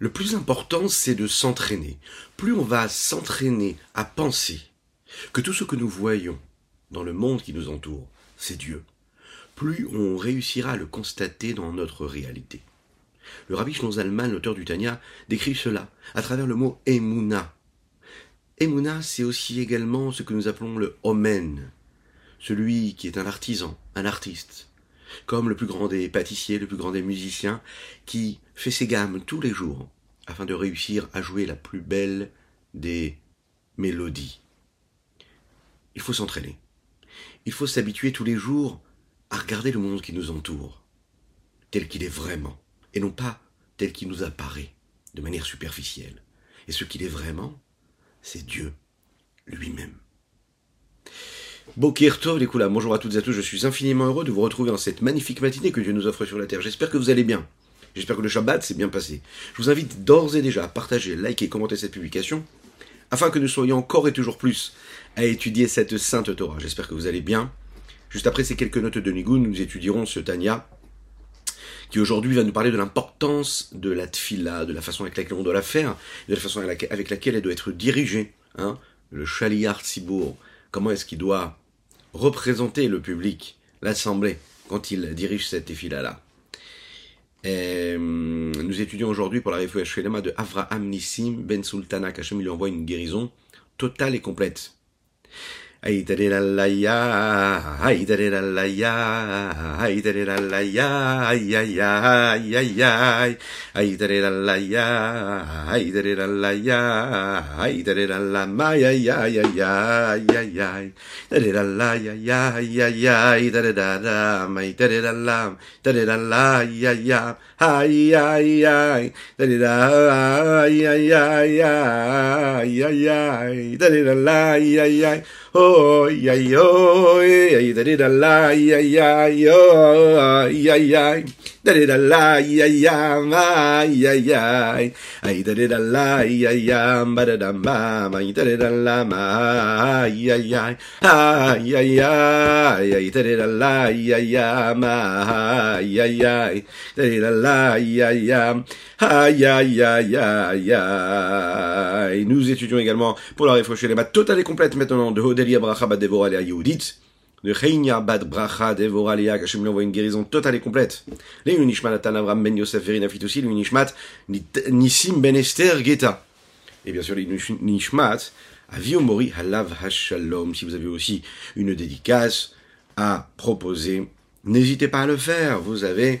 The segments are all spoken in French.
Le plus important, c'est de s'entraîner. Plus on va s'entraîner à penser que tout ce que nous voyons dans le monde qui nous entoure, c'est Dieu, plus on réussira à le constater dans notre réalité. Le rabbi Zalman, l'auteur du Tanya, décrit cela à travers le mot Emouna. Emouna, c'est aussi également ce que nous appelons le Omen, celui qui est un artisan, un artiste, comme le plus grand des pâtissiers, le plus grand des musiciens, qui fait ses gammes tous les jours afin de réussir à jouer la plus belle des mélodies. Il faut s'entraîner. Il faut s'habituer tous les jours à regarder le monde qui nous entoure, tel qu'il est vraiment, et non pas tel qu'il nous apparaît, de manière superficielle. Et ce qu'il est vraiment, c'est Dieu lui-même. Les bonjour à toutes et à tous, je suis infiniment heureux de vous retrouver dans cette magnifique matinée que Dieu nous offre sur la terre. J'espère que vous allez bien. J'espère que le Shabbat s'est bien passé. Je vous invite d'ores et déjà à partager, liker et commenter cette publication, afin que nous soyons encore et toujours plus à étudier cette sainte Torah. J'espère que vous allez bien. Juste après ces quelques notes de Nigun, nous étudierons ce Tanya, qui aujourd'hui va nous parler de l'importance de la tfila, de la façon avec laquelle on doit la faire, de la façon avec laquelle elle doit être dirigée. Hein, le Shaliyar Tzibour, comment est-ce qu'il doit représenter le public, l'assemblée, quand il dirige cette tfila-là. Nous étudions aujourd'hui pour la réfouille de Avraham Nissim Ben Sultana, qu'Hachem lui envoie une guérison totale et complète. Ay da la la ya, ay da la la ya, ay da la la ya, ay ay ay ay ay, ay da la la ya, ay da la la ya, ay da la la ma ya ya ya ya ya ya, da la la ya ya ya ya, da da da, ma da la la, da la la ya ya, ay ay ay, da la ya ya ya ya ya, da la la ya ya, oh ay ay ay ay da da la ay ay ay ay ay da da la ay ay ay ay ay ay da da la ay ay ba da da ma ma da da la ma ay ay ay ay ay ay ay da da la ay ay ma ay ay ay da da la ay ay Aïe, aïe, aïe, aïe, aïe. Nous étudions également pour la réfléchir les maths totale et complète maintenant de Hodelia Bracha Bad Devoralia Yehudit. De Cheinia Bad Bracha Devoralia, qu'Hachem lui envoie une guérison totale et complète. Les Unishmat Atan Avram Ben Yosef Verina aussi, l'Unishmat Nissim Ben Esther Geta. Et bien sûr, les Nishmat Aviomori Halav Hashalom. Si vous avez aussi une dédicace à proposer, n'hésitez pas à le faire. Vous avez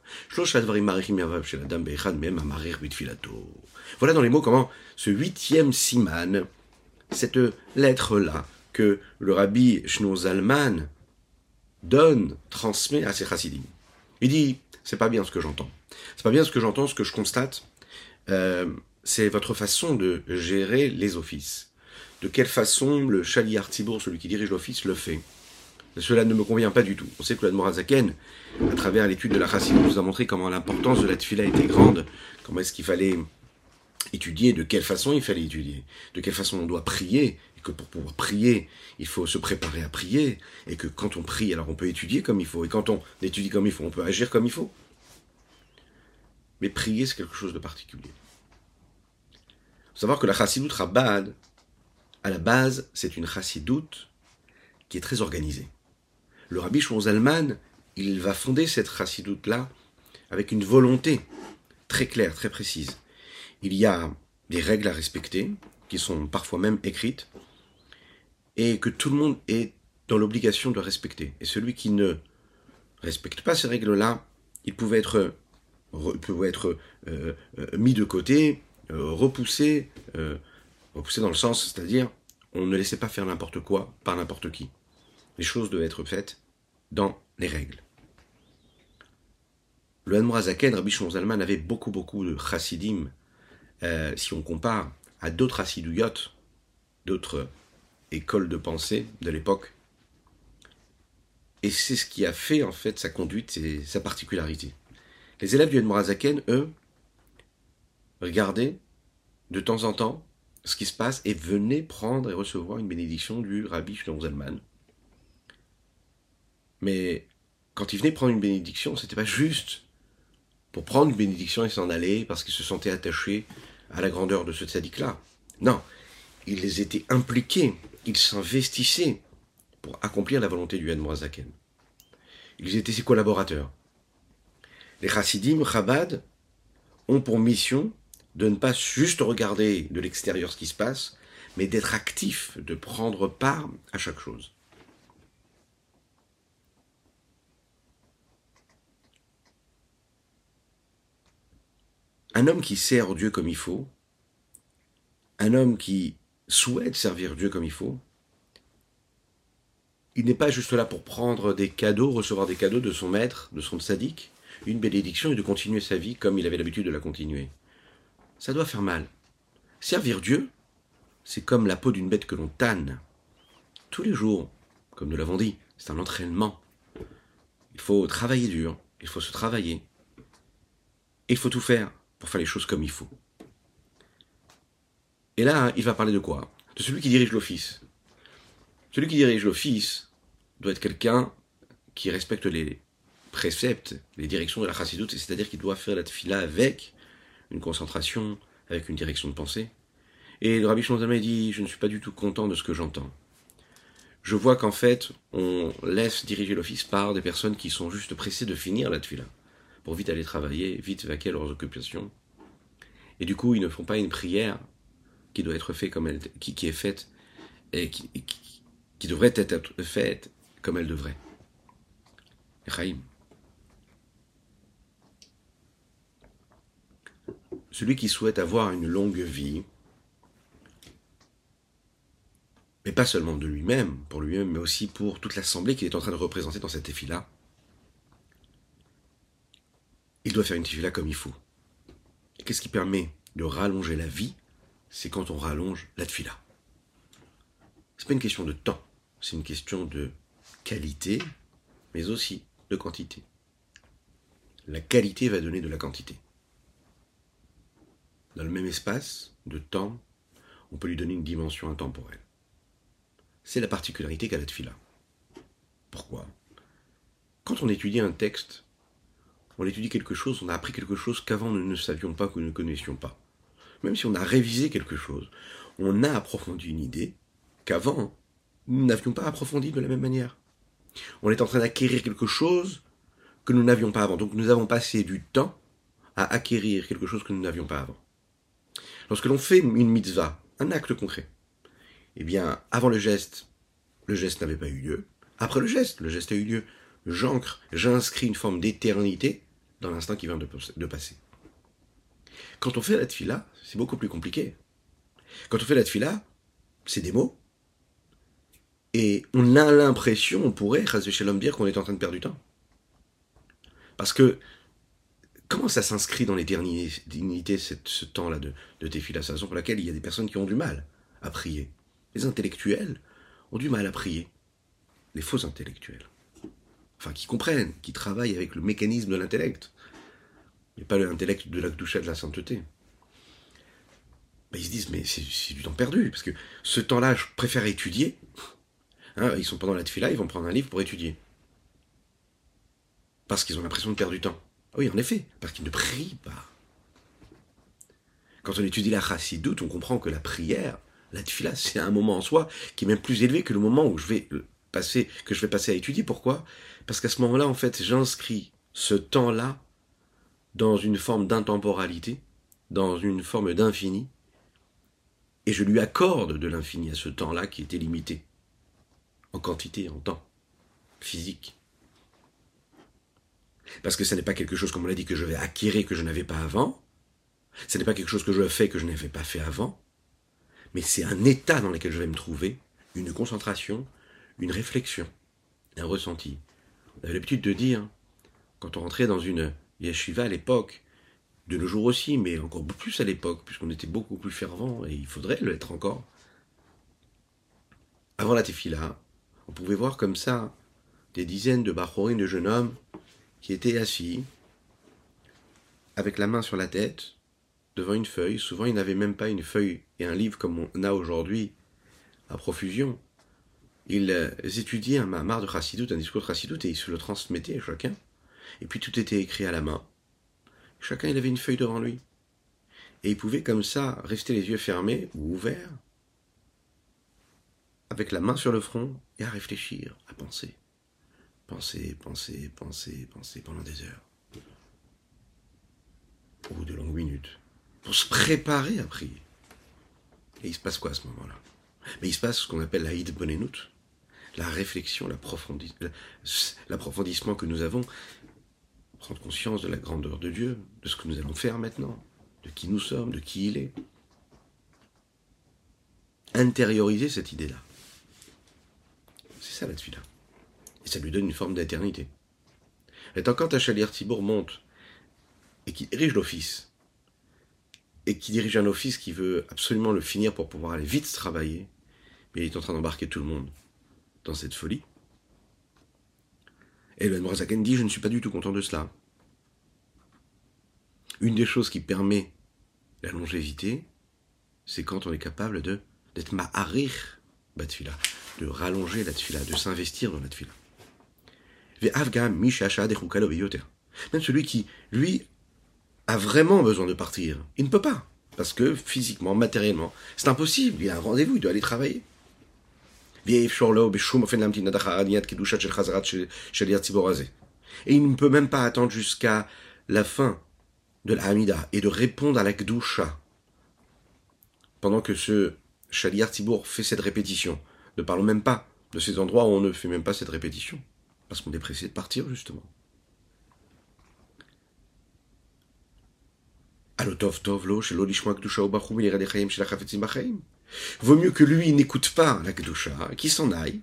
Voilà dans les mots comment ce huitième siman, cette lettre-là que le rabbi Zalman donne, transmet à ses chassidim. Il dit, c'est pas bien ce que j'entends. C'est pas bien ce que j'entends, ce que je constate. Euh, c'est votre façon de gérer les offices. De quelle façon le chaliar Tibour, celui qui dirige l'office, le fait cela ne me convient pas du tout. On sait que l'Admorazaken, à travers l'étude de la Chassid, nous a montré comment l'importance de la tfila était grande, comment est-ce qu'il fallait étudier, de quelle façon il fallait étudier, de quelle façon on doit prier, et que pour pouvoir prier, il faut se préparer à prier, et que quand on prie, alors on peut étudier comme il faut, et quand on étudie comme il faut, on peut agir comme il faut. Mais prier, c'est quelque chose de particulier. Il faut savoir que la chassidoute Rabbad, à la base, c'est une chassidoute qui est très organisée. Le rabbi Zalman, il va fonder cette chassidoute-là avec une volonté très claire, très précise il y a des règles à respecter, qui sont parfois même écrites, et que tout le monde est dans l'obligation de respecter. Et celui qui ne respecte pas ces règles-là, il pouvait être, euh, euh, mis de côté, euh, repoussé, repoussé dans le sens, c'est-à-dire on ne laissait pas faire n'importe quoi par n'importe qui. Les choses devaient être faites dans les règles. Le Hanmorazaken, Rabbi Shonzalman, avait beaucoup, beaucoup de chassidim euh, si on compare à d'autres acidouyot, d'autres école de pensée de l'époque. Et c'est ce qui a fait en fait sa conduite et sa particularité. Les élèves du Edmorazaken, eux, regardaient de temps en temps ce qui se passe et venaient prendre et recevoir une bénédiction du rabbi Shlomo Zalman. Mais quand ils venaient prendre une bénédiction, c'était pas juste pour prendre une bénédiction et s'en aller parce qu'ils se sentaient attachés à la grandeur de ce tzaddik-là. Non, ils les étaient impliqués, ils s'investissaient pour accomplir la volonté du Zaken. Ils étaient ses collaborateurs. Les chassidim, Chabad, ont pour mission de ne pas juste regarder de l'extérieur ce qui se passe, mais d'être actifs, de prendre part à chaque chose. Un homme qui sert Dieu comme il faut, un homme qui souhaite servir Dieu comme il faut, il n'est pas juste là pour prendre des cadeaux, recevoir des cadeaux de son maître, de son sadique, une bénédiction et de continuer sa vie comme il avait l'habitude de la continuer. Ça doit faire mal. Servir Dieu, c'est comme la peau d'une bête que l'on tanne. Tous les jours, comme nous l'avons dit, c'est un entraînement. Il faut travailler dur, il faut se travailler. Il faut tout faire pour faire les choses comme il faut. Et là, il va parler de quoi? De celui qui dirige l'office. Celui qui dirige l'office doit être quelqu'un qui respecte les préceptes, les directions de la chassidoute, c'est-à-dire qu'il doit faire la tefila avec une concentration, avec une direction de pensée. Et le rabbi Shlomo dit, je ne suis pas du tout content de ce que j'entends. Je vois qu'en fait, on laisse diriger l'office par des personnes qui sont juste pressées de finir la tefila pour vite aller travailler, vite vaquer leurs occupations. Et du coup, ils ne font pas une prière qui doit être faite comme elle, qui, est faite et qui, devrait être faite comme elle devrait. Chaim. Celui qui souhaite avoir une longue vie, mais pas seulement de lui-même, pour lui-même, mais aussi pour toute l'assemblée qu'il est en train de représenter dans cette effie-là, il doit faire une tefila comme il faut. Qu'est-ce qui permet de rallonger la vie C'est quand on rallonge la tefila. C'est pas une question de temps, c'est une question de qualité, mais aussi de quantité. La qualité va donner de la quantité. Dans le même espace de temps, on peut lui donner une dimension intemporelle. C'est la particularité qu'a la tefila. Pourquoi? Quand on étudie un texte, on étudie quelque chose, on a appris quelque chose qu'avant nous ne savions pas, que nous ne connaissions pas. Même si on a révisé quelque chose, on a approfondi une idée qu'avant nous n'avions pas approfondi de la même manière. On est en train d'acquérir quelque chose que nous n'avions pas avant. Donc nous avons passé du temps à acquérir quelque chose que nous n'avions pas avant. Lorsque l'on fait une mitzvah, un acte concret, eh bien, avant le geste, le geste n'avait pas eu lieu. Après le geste, le geste a eu lieu j'ancre, j'inscris une forme d'éternité dans l'instant qui vient de, passer. Quand on fait la tfila, c'est beaucoup plus compliqué. Quand on fait la tfila, c'est des mots. Et on a l'impression, on pourrait, l'homme dire qu'on est en train de perdre du temps. Parce que, comment ça s'inscrit dans l'éternité, ce temps-là de, de tefila? C'est la raison pour laquelle il y a des personnes qui ont du mal à prier. Les intellectuels ont du mal à prier. Les faux intellectuels enfin qui comprennent, qui travaillent avec le mécanisme de l'intellect, et pas l'intellect de la douche de la sainteté. Ben, ils se disent, mais c'est du temps perdu, parce que ce temps-là, je préfère étudier. Hein, ils sont pendant la tefila, ils vont prendre un livre pour étudier. Parce qu'ils ont l'impression de perdre du temps. Ah oui, en effet, parce qu'ils ne prient pas. Quand on étudie la chassidoute, on comprend que la prière, la tefila, c'est un moment en soi qui est même plus élevé que le moment où je vais passer, que je vais passer à étudier. Pourquoi? Parce qu'à ce moment-là, en fait, j'inscris ce temps-là dans une forme d'intemporalité, dans une forme d'infini, et je lui accorde de l'infini à ce temps-là qui était limité, en quantité, en temps, physique. Parce que ce n'est pas quelque chose, comme on l'a dit, que je vais acquérir que je n'avais pas avant, ce n'est pas quelque chose que je fais que je n'avais pas fait avant, mais c'est un état dans lequel je vais me trouver, une concentration, une réflexion, un ressenti. On avait l'habitude de dire, quand on rentrait dans une yeshiva à l'époque, de nos jours aussi, mais encore plus à l'époque, puisqu'on était beaucoup plus fervent, et il faudrait l'être encore. avant la tefila, on pouvait voir comme ça des dizaines de bachorim, de jeunes hommes, qui étaient assis, avec la main sur la tête, devant une feuille. Souvent, ils n'avaient même pas une feuille et un livre comme on a aujourd'hui, à profusion. Ils euh, étudiaient un mamar de Chassidut, un discours de Chassidut, et ils se le transmettaient à chacun. Et puis tout était écrit à la main. Chacun, il avait une feuille devant lui. Et il pouvait comme ça rester les yeux fermés ou ouverts, avec la main sur le front, et à réfléchir, à penser. Penser, penser, penser, penser pendant des heures. Ou de longues minutes. Pour se préparer à prier. Et il se passe quoi à ce moment-là? Mais il se passe ce qu'on appelle la Hid Bonenout, la réflexion, l'approfondissement que nous avons, prendre conscience de la grandeur de Dieu, de ce que nous allons faire maintenant, de qui nous sommes, de qui il est. Intérioriser cette idée-là. C'est ça la là Et ça lui donne une forme d'éternité. Et tant quand Chalier Thibault monte et qui dirige l'office, et qui dirige un office qui veut absolument le finir pour pouvoir aller vite travailler, mais il est en train d'embarquer tout le monde dans cette folie. Et le Morazaken dit Je ne suis pas du tout content de cela. Une des choses qui permet la longévité, c'est quand on est capable de d'être ma'arir batfila, de rallonger la tfila, de s'investir dans la tfila. Même celui qui, lui, a vraiment besoin de partir, il ne peut pas. Parce que physiquement, matériellement, c'est impossible. Il a un rendez-vous, il doit aller travailler. Et il ne peut même pas attendre jusqu'à la fin de la et de répondre à la Gdusha pendant que ce Shaliar Tibour fait cette répétition. Ne parlons même pas de ces endroits où on ne fait même pas cette répétition parce qu'on est pressé de partir justement. Vaut mieux que lui n'écoute pas la Kedusha, qu'il s'en aille,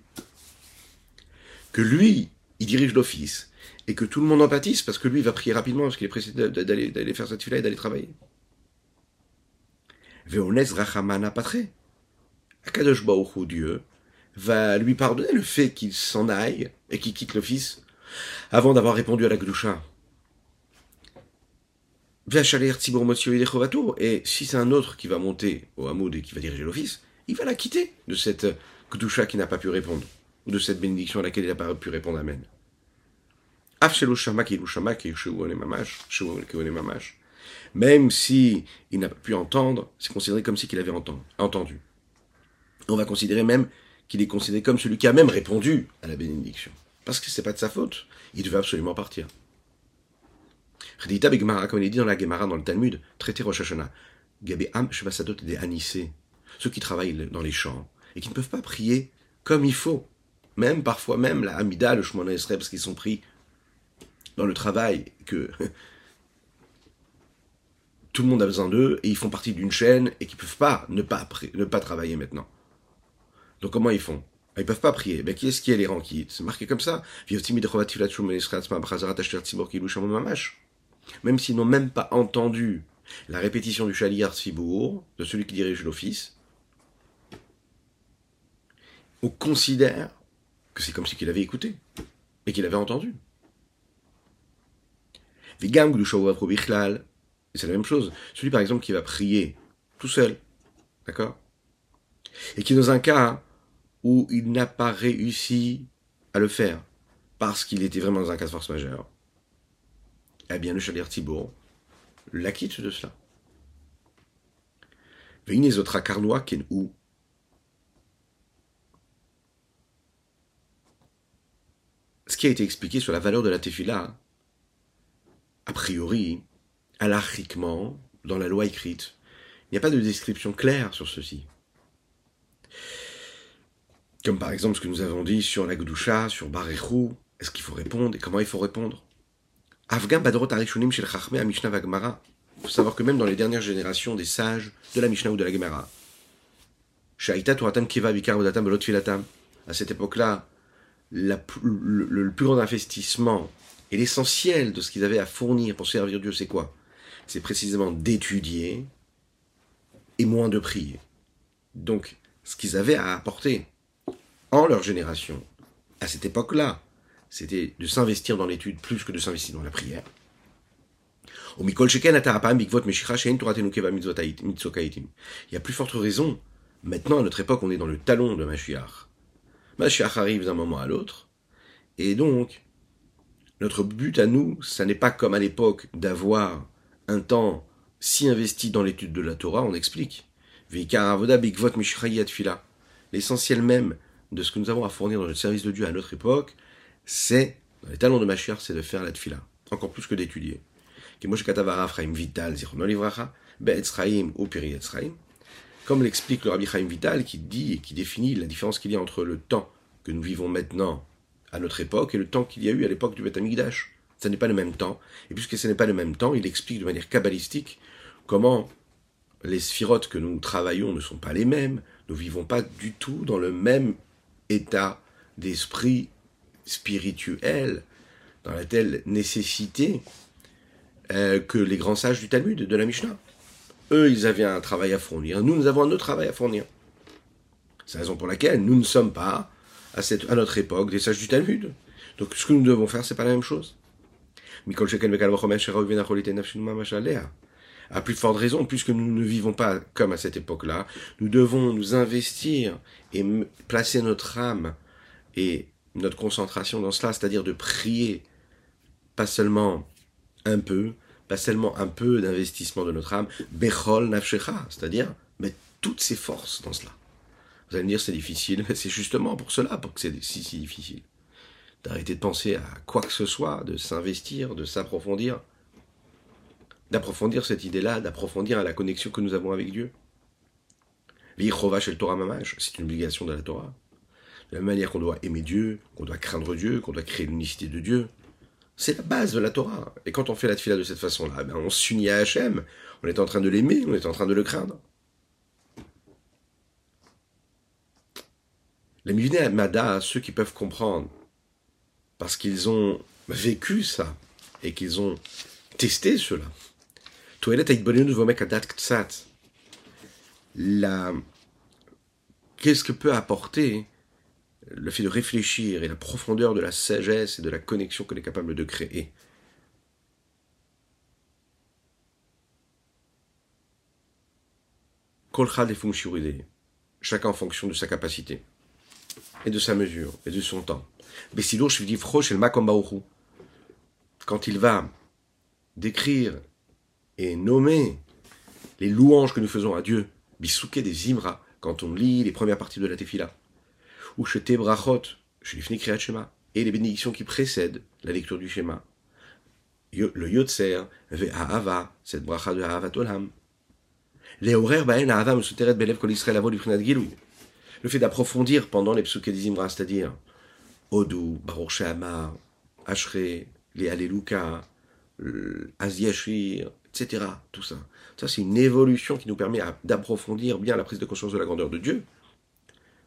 que lui, il dirige l'office, et que tout le monde en pâtisse, parce que lui, va prier rapidement, parce qu'il est pressé d'aller faire sa tefila et d'aller travailler. Veones Rachamana Patre. Akadosh Dieu, va lui pardonner le fait qu'il s'en aille et qu'il quitte l'office avant d'avoir répondu à la Kedusha. Et si c'est un autre qui va monter au Hamoud et qui va diriger l'office, il va la quitter de cette Kedusha qui n'a pas pu répondre, ou de cette bénédiction à laquelle il n'a pas pu répondre Amen. Même si il n'a pas pu entendre, c'est considéré comme si qu'il avait entendu. On va considérer même qu'il est considéré comme celui qui a même répondu à la bénédiction. Parce que c'est pas de sa faute. Il devait absolument partir. Redita Begmara, comme il est dit dans la Gemara, dans le Talmud, traité Rosh Hashanah. Am Shvasadot des Anissés. Ceux qui travaillent dans les champs et qui ne peuvent pas prier comme il faut. Même parfois même la Hamida, le Shemona Esrei, parce qu'ils sont pris dans le travail que tout le monde a besoin d'eux et ils font partie d'une chaîne et qu'ils peuvent pas ne pas ne pas travailler maintenant. Donc comment ils font? Ils peuvent pas prier. Ben, qui est-ce qui est les rangs C'est marqué comme ça. Même s'ils n'ont même pas entendu la répétition du Shaliar Sibour, de celui qui dirige l'office, on considère que c'est comme si qu'il avait écouté et qu'il avait entendu. C'est la même chose. Celui, par exemple, qui va prier tout seul, d'accord? Et qui est dans un cas où il n'a pas réussi à le faire, parce qu'il était vraiment dans un cas de force majeure, eh bien, le Chalir Thibault l'acquitte de cela. ou ce qui a été expliqué sur la valeur de la tefila, a priori, alarchiquement, dans la loi écrite, il n'y a pas de description claire sur ceci. Comme par exemple ce que nous avons dit sur la Gdusha, sur Barechou, est-ce qu'il faut répondre et comment il faut répondre? Afghan Badrot Arishunim Shel Chachme Mishnah Vagmara. Il faut savoir que même dans les dernières générations des sages de la Mishnah ou de la Gemara, Kiva à cette époque-là, le, le plus grand investissement et l'essentiel de ce qu'ils avaient à fournir pour servir Dieu, c'est quoi? C'est précisément d'étudier et moins de prier. Donc, ce qu'ils avaient à apporter en leur génération, à cette époque-là, c'était de s'investir dans l'étude plus que de s'investir dans la prière. Il y a plus forte raison. Maintenant, à notre époque, on est dans le talon de Mashiach. Mashiach arrive d'un moment à l'autre. Et donc, notre but à nous, ça n'est pas comme à l'époque d'avoir un temps si investi dans l'étude de la Torah, on explique. L'essentiel même de ce que nous avons à fournir dans le service de Dieu à notre époque, c'est, dans les talons de Mashiach, c'est de faire la tfila. Encore plus que d'étudier. Vital, Comme l'explique le Rabbi Chaim Vital, qui dit et qui définit la différence qu'il y a entre le temps que nous vivons maintenant à notre époque et le temps qu'il y a eu à l'époque du Beth Amikdash. Ce n'est pas le même temps. Et puisque ce n'est pas le même temps, il explique de manière kabbalistique comment les sphirotes que nous travaillons ne sont pas les mêmes. Nous vivons pas du tout dans le même état d'esprit spirituel, dans la telle nécessité euh, que les grands sages du Talmud, de la Mishnah. Eux, ils avaient un travail à fournir. Nous, nous avons un autre travail à fournir. C'est la raison pour laquelle nous ne sommes pas, à, cette, à notre époque, des sages du Talmud. Donc, ce que nous devons faire, c'est pas la même chose. À plus forte raison, puisque nous ne vivons pas comme à cette époque-là, nous devons nous investir et placer notre âme et notre concentration dans cela, c'est-à-dire de prier, pas seulement un peu, pas seulement un peu d'investissement de notre âme, bechol nafshecha, c'est-à-dire mettre toutes ses forces dans cela. Vous allez me dire c'est difficile, mais c'est justement pour cela pour que c'est si, si difficile. D'arrêter de penser à quoi que ce soit, de s'investir, de s'approfondir, d'approfondir cette idée-là, d'approfondir la connexion que nous avons avec Dieu. L'Ichova chez le Torah Mamash, c'est une obligation de la Torah. La manière qu'on doit aimer Dieu, qu'on doit craindre Dieu, qu'on doit créer l'unicité de Dieu, c'est la base de la Torah. Et quand on fait la tfila de cette façon-là, ben on s'unit à Hachem. On est en train de l'aimer, on est en train de le craindre. Les Mivnei Mada, ceux qui peuvent comprendre, parce qu'ils ont vécu ça, et qu'ils ont testé cela. La... Qu'est-ce que peut apporter le fait de réfléchir et la profondeur de la sagesse et de la connexion qu'on est capable de créer. Kolchad chacun en fonction de sa capacité, et de sa mesure, et de son temps. Quand il va décrire et nommer les louanges que nous faisons à Dieu, bisouké des imra, quand on lit les premières parties de la tefila, ou Shete Brachot, Kriyat Shema, et les bénédictions qui précèdent la lecture du schéma. Le Yotzer, Ve'ahava, cette bracha de Ahavat Olam. Les horaires Baen Ahava Mesuteret Belev Kol Israël Gilou. Le fait d'approfondir pendant les psuké des c'est-à-dire Odou, Baruch Shehamar, Ashre, les Alléluka, Aziashir, etc. Tout ça. Ça, c'est une évolution qui nous permet d'approfondir bien la prise de conscience de la grandeur de Dieu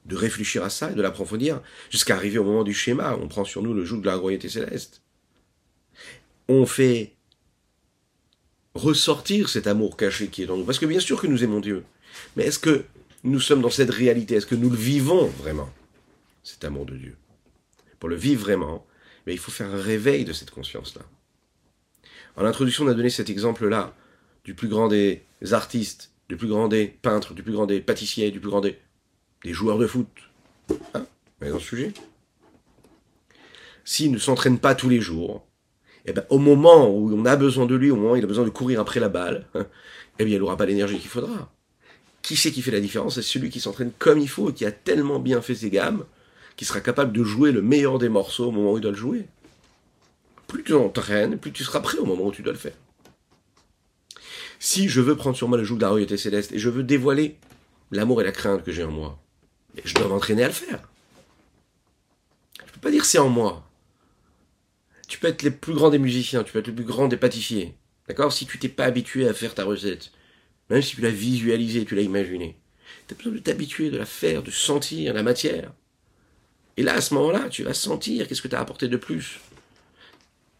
de réfléchir à ça et de l'approfondir, jusqu'à arriver au moment du schéma, on prend sur nous le joug de la royauté céleste. On fait ressortir cet amour caché qui est en nous. Parce que bien sûr que nous aimons Dieu. Mais est-ce que nous sommes dans cette réalité? Est-ce que nous le vivons vraiment Cet amour de Dieu? Pour le vivre vraiment, il faut faire un réveil de cette conscience-là. En introduction, on a donné cet exemple-là du plus grand des artistes, du plus grand des peintres, du plus grand des pâtissiers, du plus grand des des joueurs de foot. Hein Mais dans sujet. S'il ne s'entraîne pas tous les jours, eh ben, au moment où on a besoin de lui, au moment où il a besoin de courir après la balle, eh bien, il n'aura pas l'énergie qu'il faudra. Qui c'est qui fait la différence? C'est celui qui s'entraîne comme il faut et qui a tellement bien fait ses gammes qu'il sera capable de jouer le meilleur des morceaux au moment où il doit le jouer. Plus tu t'entraînes, plus tu seras prêt au moment où tu dois le faire. Si je veux prendre sur moi le joug de la royauté céleste et je veux dévoiler l'amour et la crainte que j'ai en moi, je dois m'entraîner à le faire. Je peux pas dire c'est en moi. Tu peux être le plus grand des musiciens, tu peux être le plus grand des pâtissiers. D'accord? Si tu t'es pas habitué à faire ta recette, même si tu l'as visualisée, tu l'as imaginée, tu as besoin de t'habituer, de la faire, de sentir la matière. Et là, à ce moment-là, tu vas sentir qu'est-ce que tu as apporté de plus.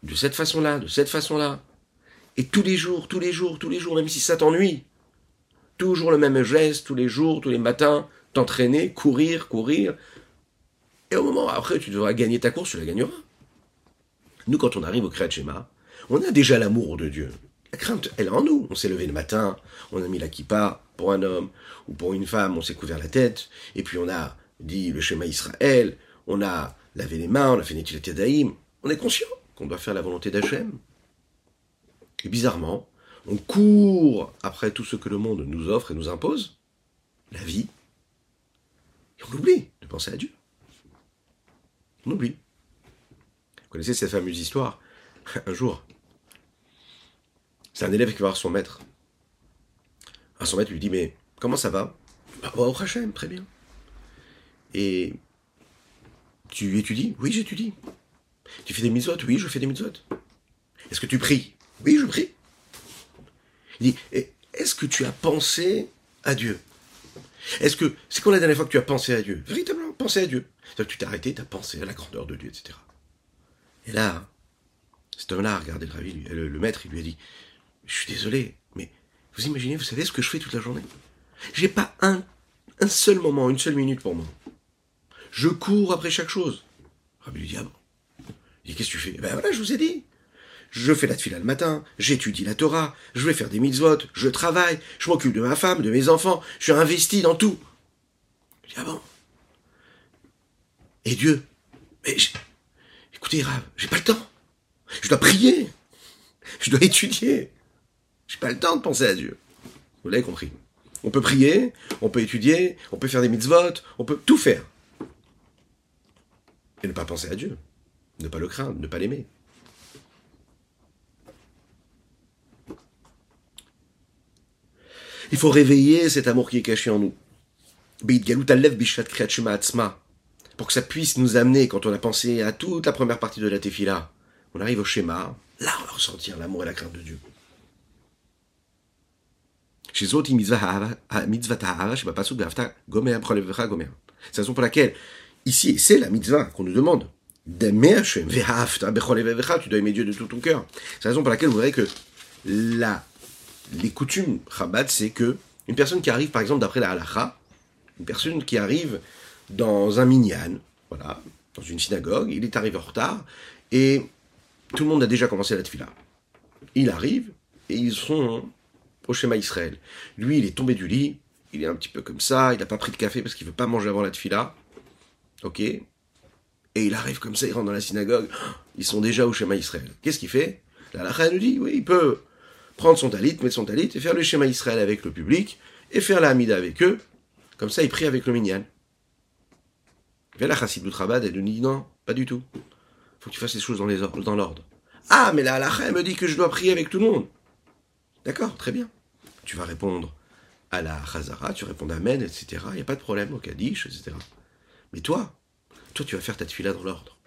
De cette façon-là, de cette façon-là. Et tous les jours, tous les jours, tous les jours, même si ça t'ennuie. Toujours le même geste, tous les jours, tous les matins, t'entraîner, courir, courir, Et au moment après, tu devras gagner ta course, tu la gagneras. Nous, quand on arrive au Kriyat Shema, on a déjà l'amour de Dieu. La crainte, elle est en nous. On s'est levé le matin, on a mis la kippa pour un homme ou pour une femme, on s'est couvert la tête, et puis on a dit le schéma Israël, on a lavé les mains, on a fait Netilat Yadayim. On est conscient qu'on doit faire la volonté d'Hachem. Et bizarrement, on court après tout ce que le monde nous offre et nous impose, la vie, on oublie de penser à Dieu. On oublie. Vous connaissez cette fameuse histoire Un jour, c'est un élève qui va voir son maître. Ah, son maître lui dit Mais comment ça va? Bah, au Hachem, très bien. Et tu étudies? Oui, j'étudie. Tu fais des mitzvot? Oui, je fais des mitzvot. Est-ce que tu pries? Oui, je prie. Il dit Est-ce que tu as pensé à Dieu? Est-ce que c'est quand la dernière fois que tu as pensé à Dieu? Véritablement, pensé à Dieu. Que tu t'es arrêté, tu as pensé à la grandeur de Dieu, etc. Et là, cet homme-là a regardé le, le maître, il lui a dit Je suis désolé, mais vous imaginez, vous savez ce que je fais toute la journée? J'ai pas un, un seul moment, une seule minute pour moi. Je cours après chaque chose. Rabbi lui dit Ah bon? Il dit Qu'est-ce que tu fais? Ben voilà, je vous ai dit. Je fais la tefila le matin, j'étudie la Torah, je vais faire des mitzvot, je travaille, je m'occupe de ma femme, de mes enfants, je suis investi dans tout. Il dit Ah bon? Et Dieu Mais écoutez, Rav, j'ai pas le temps. Je dois prier. Je dois étudier. J'ai pas le temps de penser à Dieu. Vous l'avez compris. On peut prier, on peut étudier, on peut faire des mitzvot, on peut tout faire. Et ne pas penser à Dieu. Ne pas le craindre, ne pas l'aimer. Il faut réveiller cet amour qui est caché en nous. Pour que ça puisse nous amener, quand on a pensé à toute la première partie de la tefila, on arrive au schéma, là on va ressentir l'amour et la crainte de Dieu. C'est la raison pour laquelle, ici, c'est la mitzvah qu'on nous demande. Tu dois aimer Dieu de tout ton cœur. C'est la raison pour laquelle vous verrez que la, les coutumes Chabad, c'est que une personne qui arrive, par exemple, d'après la halacha, une personne qui arrive dans un minyan, voilà, dans une synagogue, il est arrivé en retard, et tout le monde a déjà commencé la tefila. Il arrive, et ils sont au schéma Israël. Lui, il est tombé du lit, il est un petit peu comme ça, il n'a pas pris de café parce qu'il veut pas manger avant la tefila. Ok Et il arrive comme ça, il rentre dans la synagogue, ils sont déjà au schéma Israël. Qu'est-ce qu'il fait? La lacha nous dit, oui, il peut prendre son talit, mettre son talit, et faire le schéma Israël avec le public, et faire la Hamida avec eux. Comme ça, il prie avec le minyan. Mais la chassidut Rabad, elle nous dit non, pas du tout. faut que tu fasses les choses dans l'ordre. Ah, mais la halakha, me dit que je dois prier avec tout le monde. D'accord, très bien. Tu vas répondre à la Chazara, tu réponds Amen, etc. Il n'y a pas de problème au Kaddish, etc. Mais toi, toi, tu vas faire ta tuila dans l'ordre.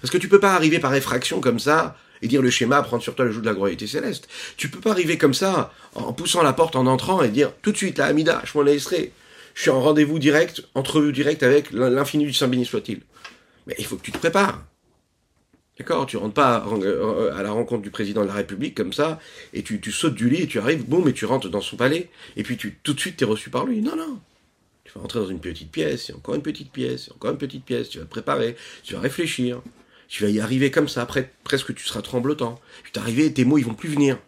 Parce que tu peux pas arriver par effraction comme ça et dire le schéma, prendre sur toi le joug de la gloriété céleste. Tu peux pas arriver comme ça, en poussant la porte en entrant et dire tout de suite, la Hamida, je m'en laisserai. Je suis en rendez-vous direct, entrevue direct avec l'infini du Saint béni soit-il. Mais il faut que tu te prépares. D'accord? Tu rentres pas euh, à la rencontre du président de la République comme ça, et tu, sautes du lit et tu arrives, boum, et tu rentres dans son palais, et puis tu, tout de suite tu es reçu par lui. Non, non. Tu vas rentrer dans une petite pièce, et encore une petite pièce, et encore une petite pièce, tu vas te préparer, tu vas réfléchir, tu vas y arriver comme ça, après presque tu seras tremblotant. Tu t'arrives, tes mots ils vont plus venir.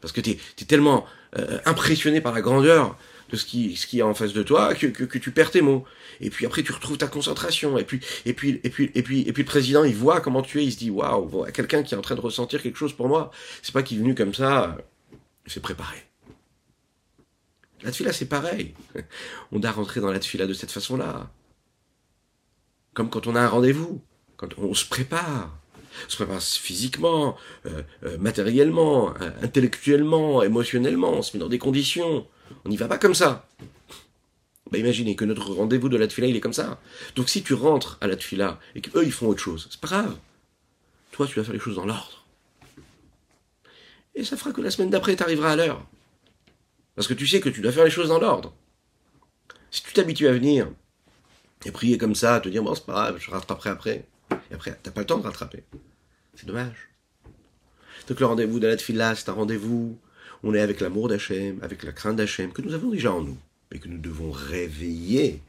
Parce que tu es, tellement euh, impressionné par la grandeur de ce qui, ce qui est en face de toi que, que, tu perds tes mots. Et puis après, tu retrouves ta concentration. Et puis, et puis, et puis, et puis, et puis, le président, il voit comment tu es. Il se dit, waouh, quelqu'un qui est en train de ressentir quelque chose pour moi. C'est pas qu'il est venu comme ça. Il s'est préparé. La tefila, c'est pareil. On doit rentrer dans la tefila de cette façon-là. Comme quand on a un rendez-vous. On se prépare. On se prépare physiquement, euh, euh, matériellement, intellectuellement, émotionnellement. On se met dans des conditions. On n'y va pas comme ça. Bah imaginez que notre rendez-vous de la tefila, il est comme ça. Donc si tu rentres à la tefila et qu'eux, ils font autre chose, c'est pas grave. Toi, tu vas faire les choses dans l'ordre. Et ça fera que la semaine d'après, tu arriveras à l'heure. Parce que tu sais que tu dois faire les choses dans l'ordre. Si tu t'habitues à venir et prier comme ça, te dire, bon, c'est pas grave, je rattraperai après. Et après, t'as pas le temps de rattraper. C'est dommage. Donc le rendez-vous de la Tfila, c'est un rendez-vous. On est avec l'amour d'Hachem, avec la crainte d'Hachem, que nous avons déjà en nous, et que nous devons réveiller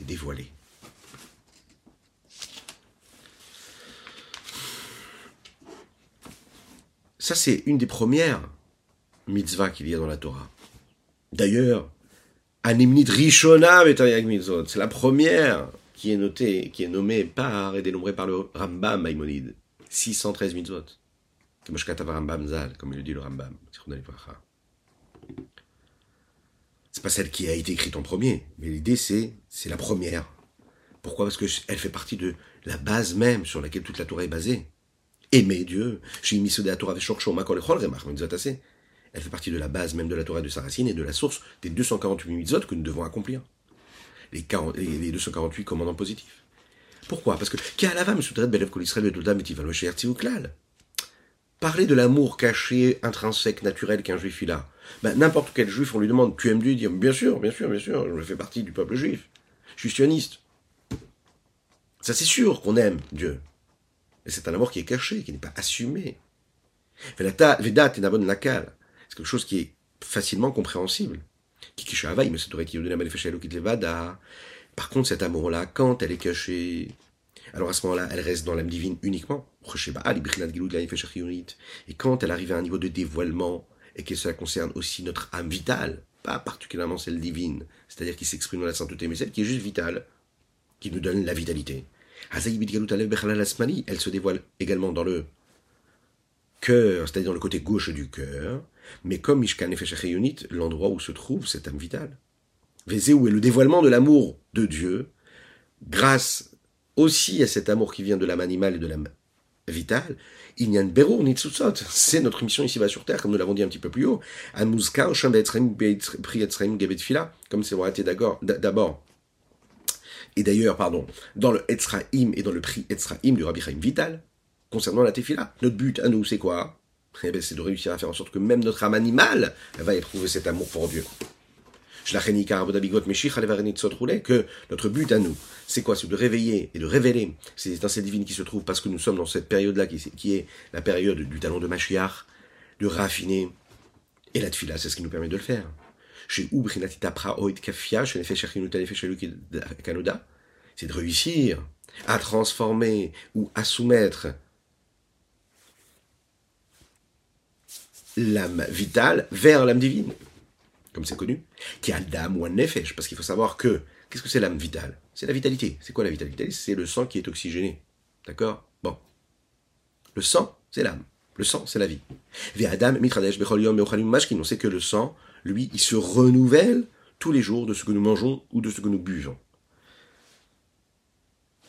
et dévoiler. Ça, c'est une des premières mitzvahs qu'il y a dans la Torah. D'ailleurs, Animnit Rishonam est un C'est la première qui est notée, qui est nommée par et dénombrée par le Rambam Maïmonide. 613 mitzvot. Comme Rambam Zal, comme le dit le Rambam. C'est pas celle qui a été écrite en premier, mais l'idée c'est, c'est la première. Pourquoi? Parce qu'elle fait partie de la base même sur laquelle toute la Torah est basée. Aimer Dieu. Elle fait partie de la base même de la Torah de sa racine et de la source des 248 mitzvot que nous devons accomplir. Les, 40, les 248 commandants positifs. Pourquoi? Parce que Parler de l'amour caché, intrinsèque, naturel qu'un juif il a. Ben, n'importe quel juif, on lui demande, tu aimes Dieu? Il dit, bien sûr, bien sûr, bien sûr, je fais partie du peuple juif. Je suis sioniste. Ça c'est sûr qu'on aime Dieu. Mais c'est un amour qui est caché, qui n'est pas assumé. C'est quelque chose qui est facilement compréhensible. Par contre, cet amour-là, quand elle est cachée, alors à ce moment-là, elle reste dans l'âme divine uniquement. Et quand elle arrive à un niveau de dévoilement, et que cela concerne aussi notre âme vitale, pas particulièrement celle divine, c'est-à-dire qui s'exprime dans la sainteté, mais celle qui est juste vitale, qui nous donne la vitalité. Elle se dévoile également dans le cœur, c'est-à-dire dans le côté gauche du cœur, mais comme Mishkan l'endroit où se trouve cette âme vitale. où est le dévoilement de l'amour de Dieu, grâce aussi à cet amour qui vient de l'âme animale et de l'âme vitale, il n'y a une ni C'est notre mission ici-bas sur Terre, comme nous l'avons dit un petit peu plus haut. comme c'est été d'abord. Et d'ailleurs, pardon, dans le Etzraim et dans le prix Etzraim du Rabbi Chaim Vital, concernant la Tefila, notre but à nous, c'est quoi? C'est de réussir à faire en sorte que même notre âme animale va éprouver cet amour pour Dieu que notre but à nous, c'est quoi? C'est de réveiller et de révéler ces étincelles divines qui se trouvent parce que nous sommes dans cette période-là qui, est la période du talon de Mashiach, de raffiner. Et la tfila, c'est ce qui nous permet de le faire. C'est de réussir à transformer ou à soumettre l'âme vitale vers l'âme divine comme c'est connu, qui a l'âme ou un nefesh, parce qu'il faut savoir que, qu'est-ce que c'est l'âme vitale? C'est la vitalité. C'est quoi la vitalité? C'est le sang qui est oxygéné. D'accord? Bon. Le sang, c'est l'âme. Le sang, c'est la vie. Adam, Mitradesh, on sait que le sang, lui, il se renouvelle tous les jours de ce que nous mangeons ou de ce que nous buvons.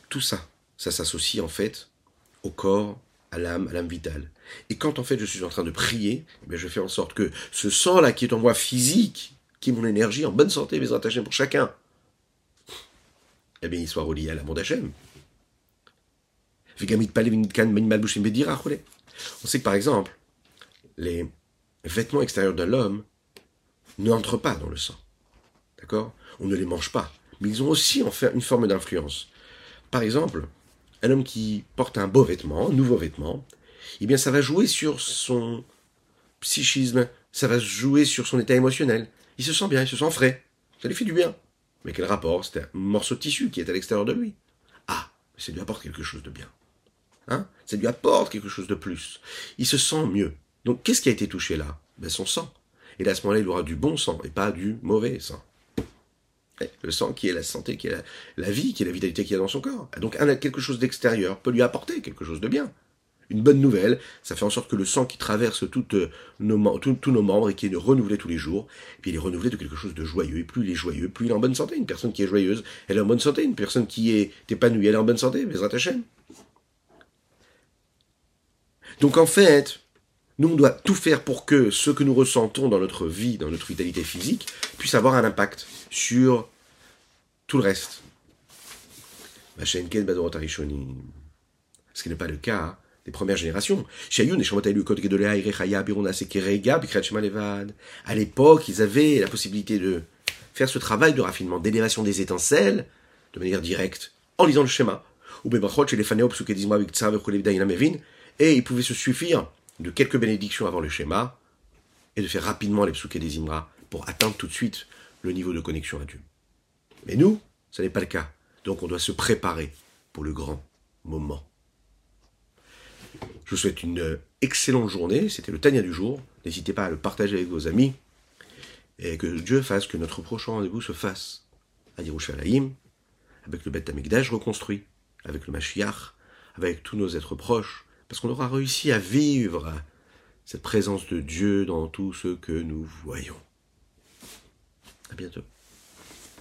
Tout ça, ça s'associe en fait au corps, à l'âme, à l'âme vitale. Et quand en fait je suis en train de prier, eh je fais en sorte que ce sang-là qui est en moi physique, qui est mon énergie en bonne santé, mes attachés pour chacun, eh bien il soit relié à l'amour d'Hachem. On sait que par exemple, les vêtements extérieurs de l'homme n'entrent pas dans le sang. D'accord? On ne les mange pas. Mais ils ont aussi en fait une forme d'influence. Par exemple, un homme qui porte un beau vêtement, un nouveau vêtement, eh bien ça va jouer sur son psychisme, ça va jouer sur son état émotionnel. Il se sent bien, il se sent frais, ça lui fait du bien. Mais quel rapport? C'est un morceau de tissu qui est à l'extérieur de lui. Ah, ça lui apporte quelque chose de bien. Hein? Ça lui apporte quelque chose de plus. Il se sent mieux. Donc qu'est-ce qui a été touché là? Ben, Son sang. Et à ce moment-là, il aura du bon sang et pas du mauvais sang. Eh, le sang qui est la santé, qui est la, vie, qui est la vitalité qu'il y a dans son corps. Donc quelque chose d'extérieur peut lui apporter quelque chose de bien une bonne nouvelle. Ça fait en sorte que le sang qui traverse nos, tous nos membres et qui est renouvelé tous les jours, puis il est renouvelé de quelque chose de joyeux. Et plus il est joyeux, plus il est en bonne santé. Une personne qui est joyeuse, elle est en bonne santé. Une personne qui est épanouie, elle est en bonne santé. Mais Donc en fait, nous on doit tout faire pour que ce que nous ressentons dans notre vie, dans notre vitalité physique, puisse avoir un impact sur tout le reste. Ce qui n'est pas le cas hein des premières générations. À l'époque, ils avaient la possibilité de faire ce travail de raffinement, d'élévation des étincelles, de manière directe, en lisant le schéma. Et ils pouvaient se suffire de quelques bénédictions avant le schéma, et de faire rapidement les psuké des pour atteindre tout de suite le niveau de connexion à Dieu. Mais nous, ce n'est pas le cas. Donc on doit se préparer pour le grand moment. Je vous souhaite une excellente journée. C'était le Tania du jour. N'hésitez pas à le partager avec vos amis. Et que Dieu fasse que notre prochain rendez-vous se fasse à Yerushalayim, avec le Beth Amikdash reconstruit, avec le Mashiach, avec tous nos êtres proches, parce qu'on aura réussi à vivre cette présence de Dieu dans tout ce que nous voyons. À bientôt.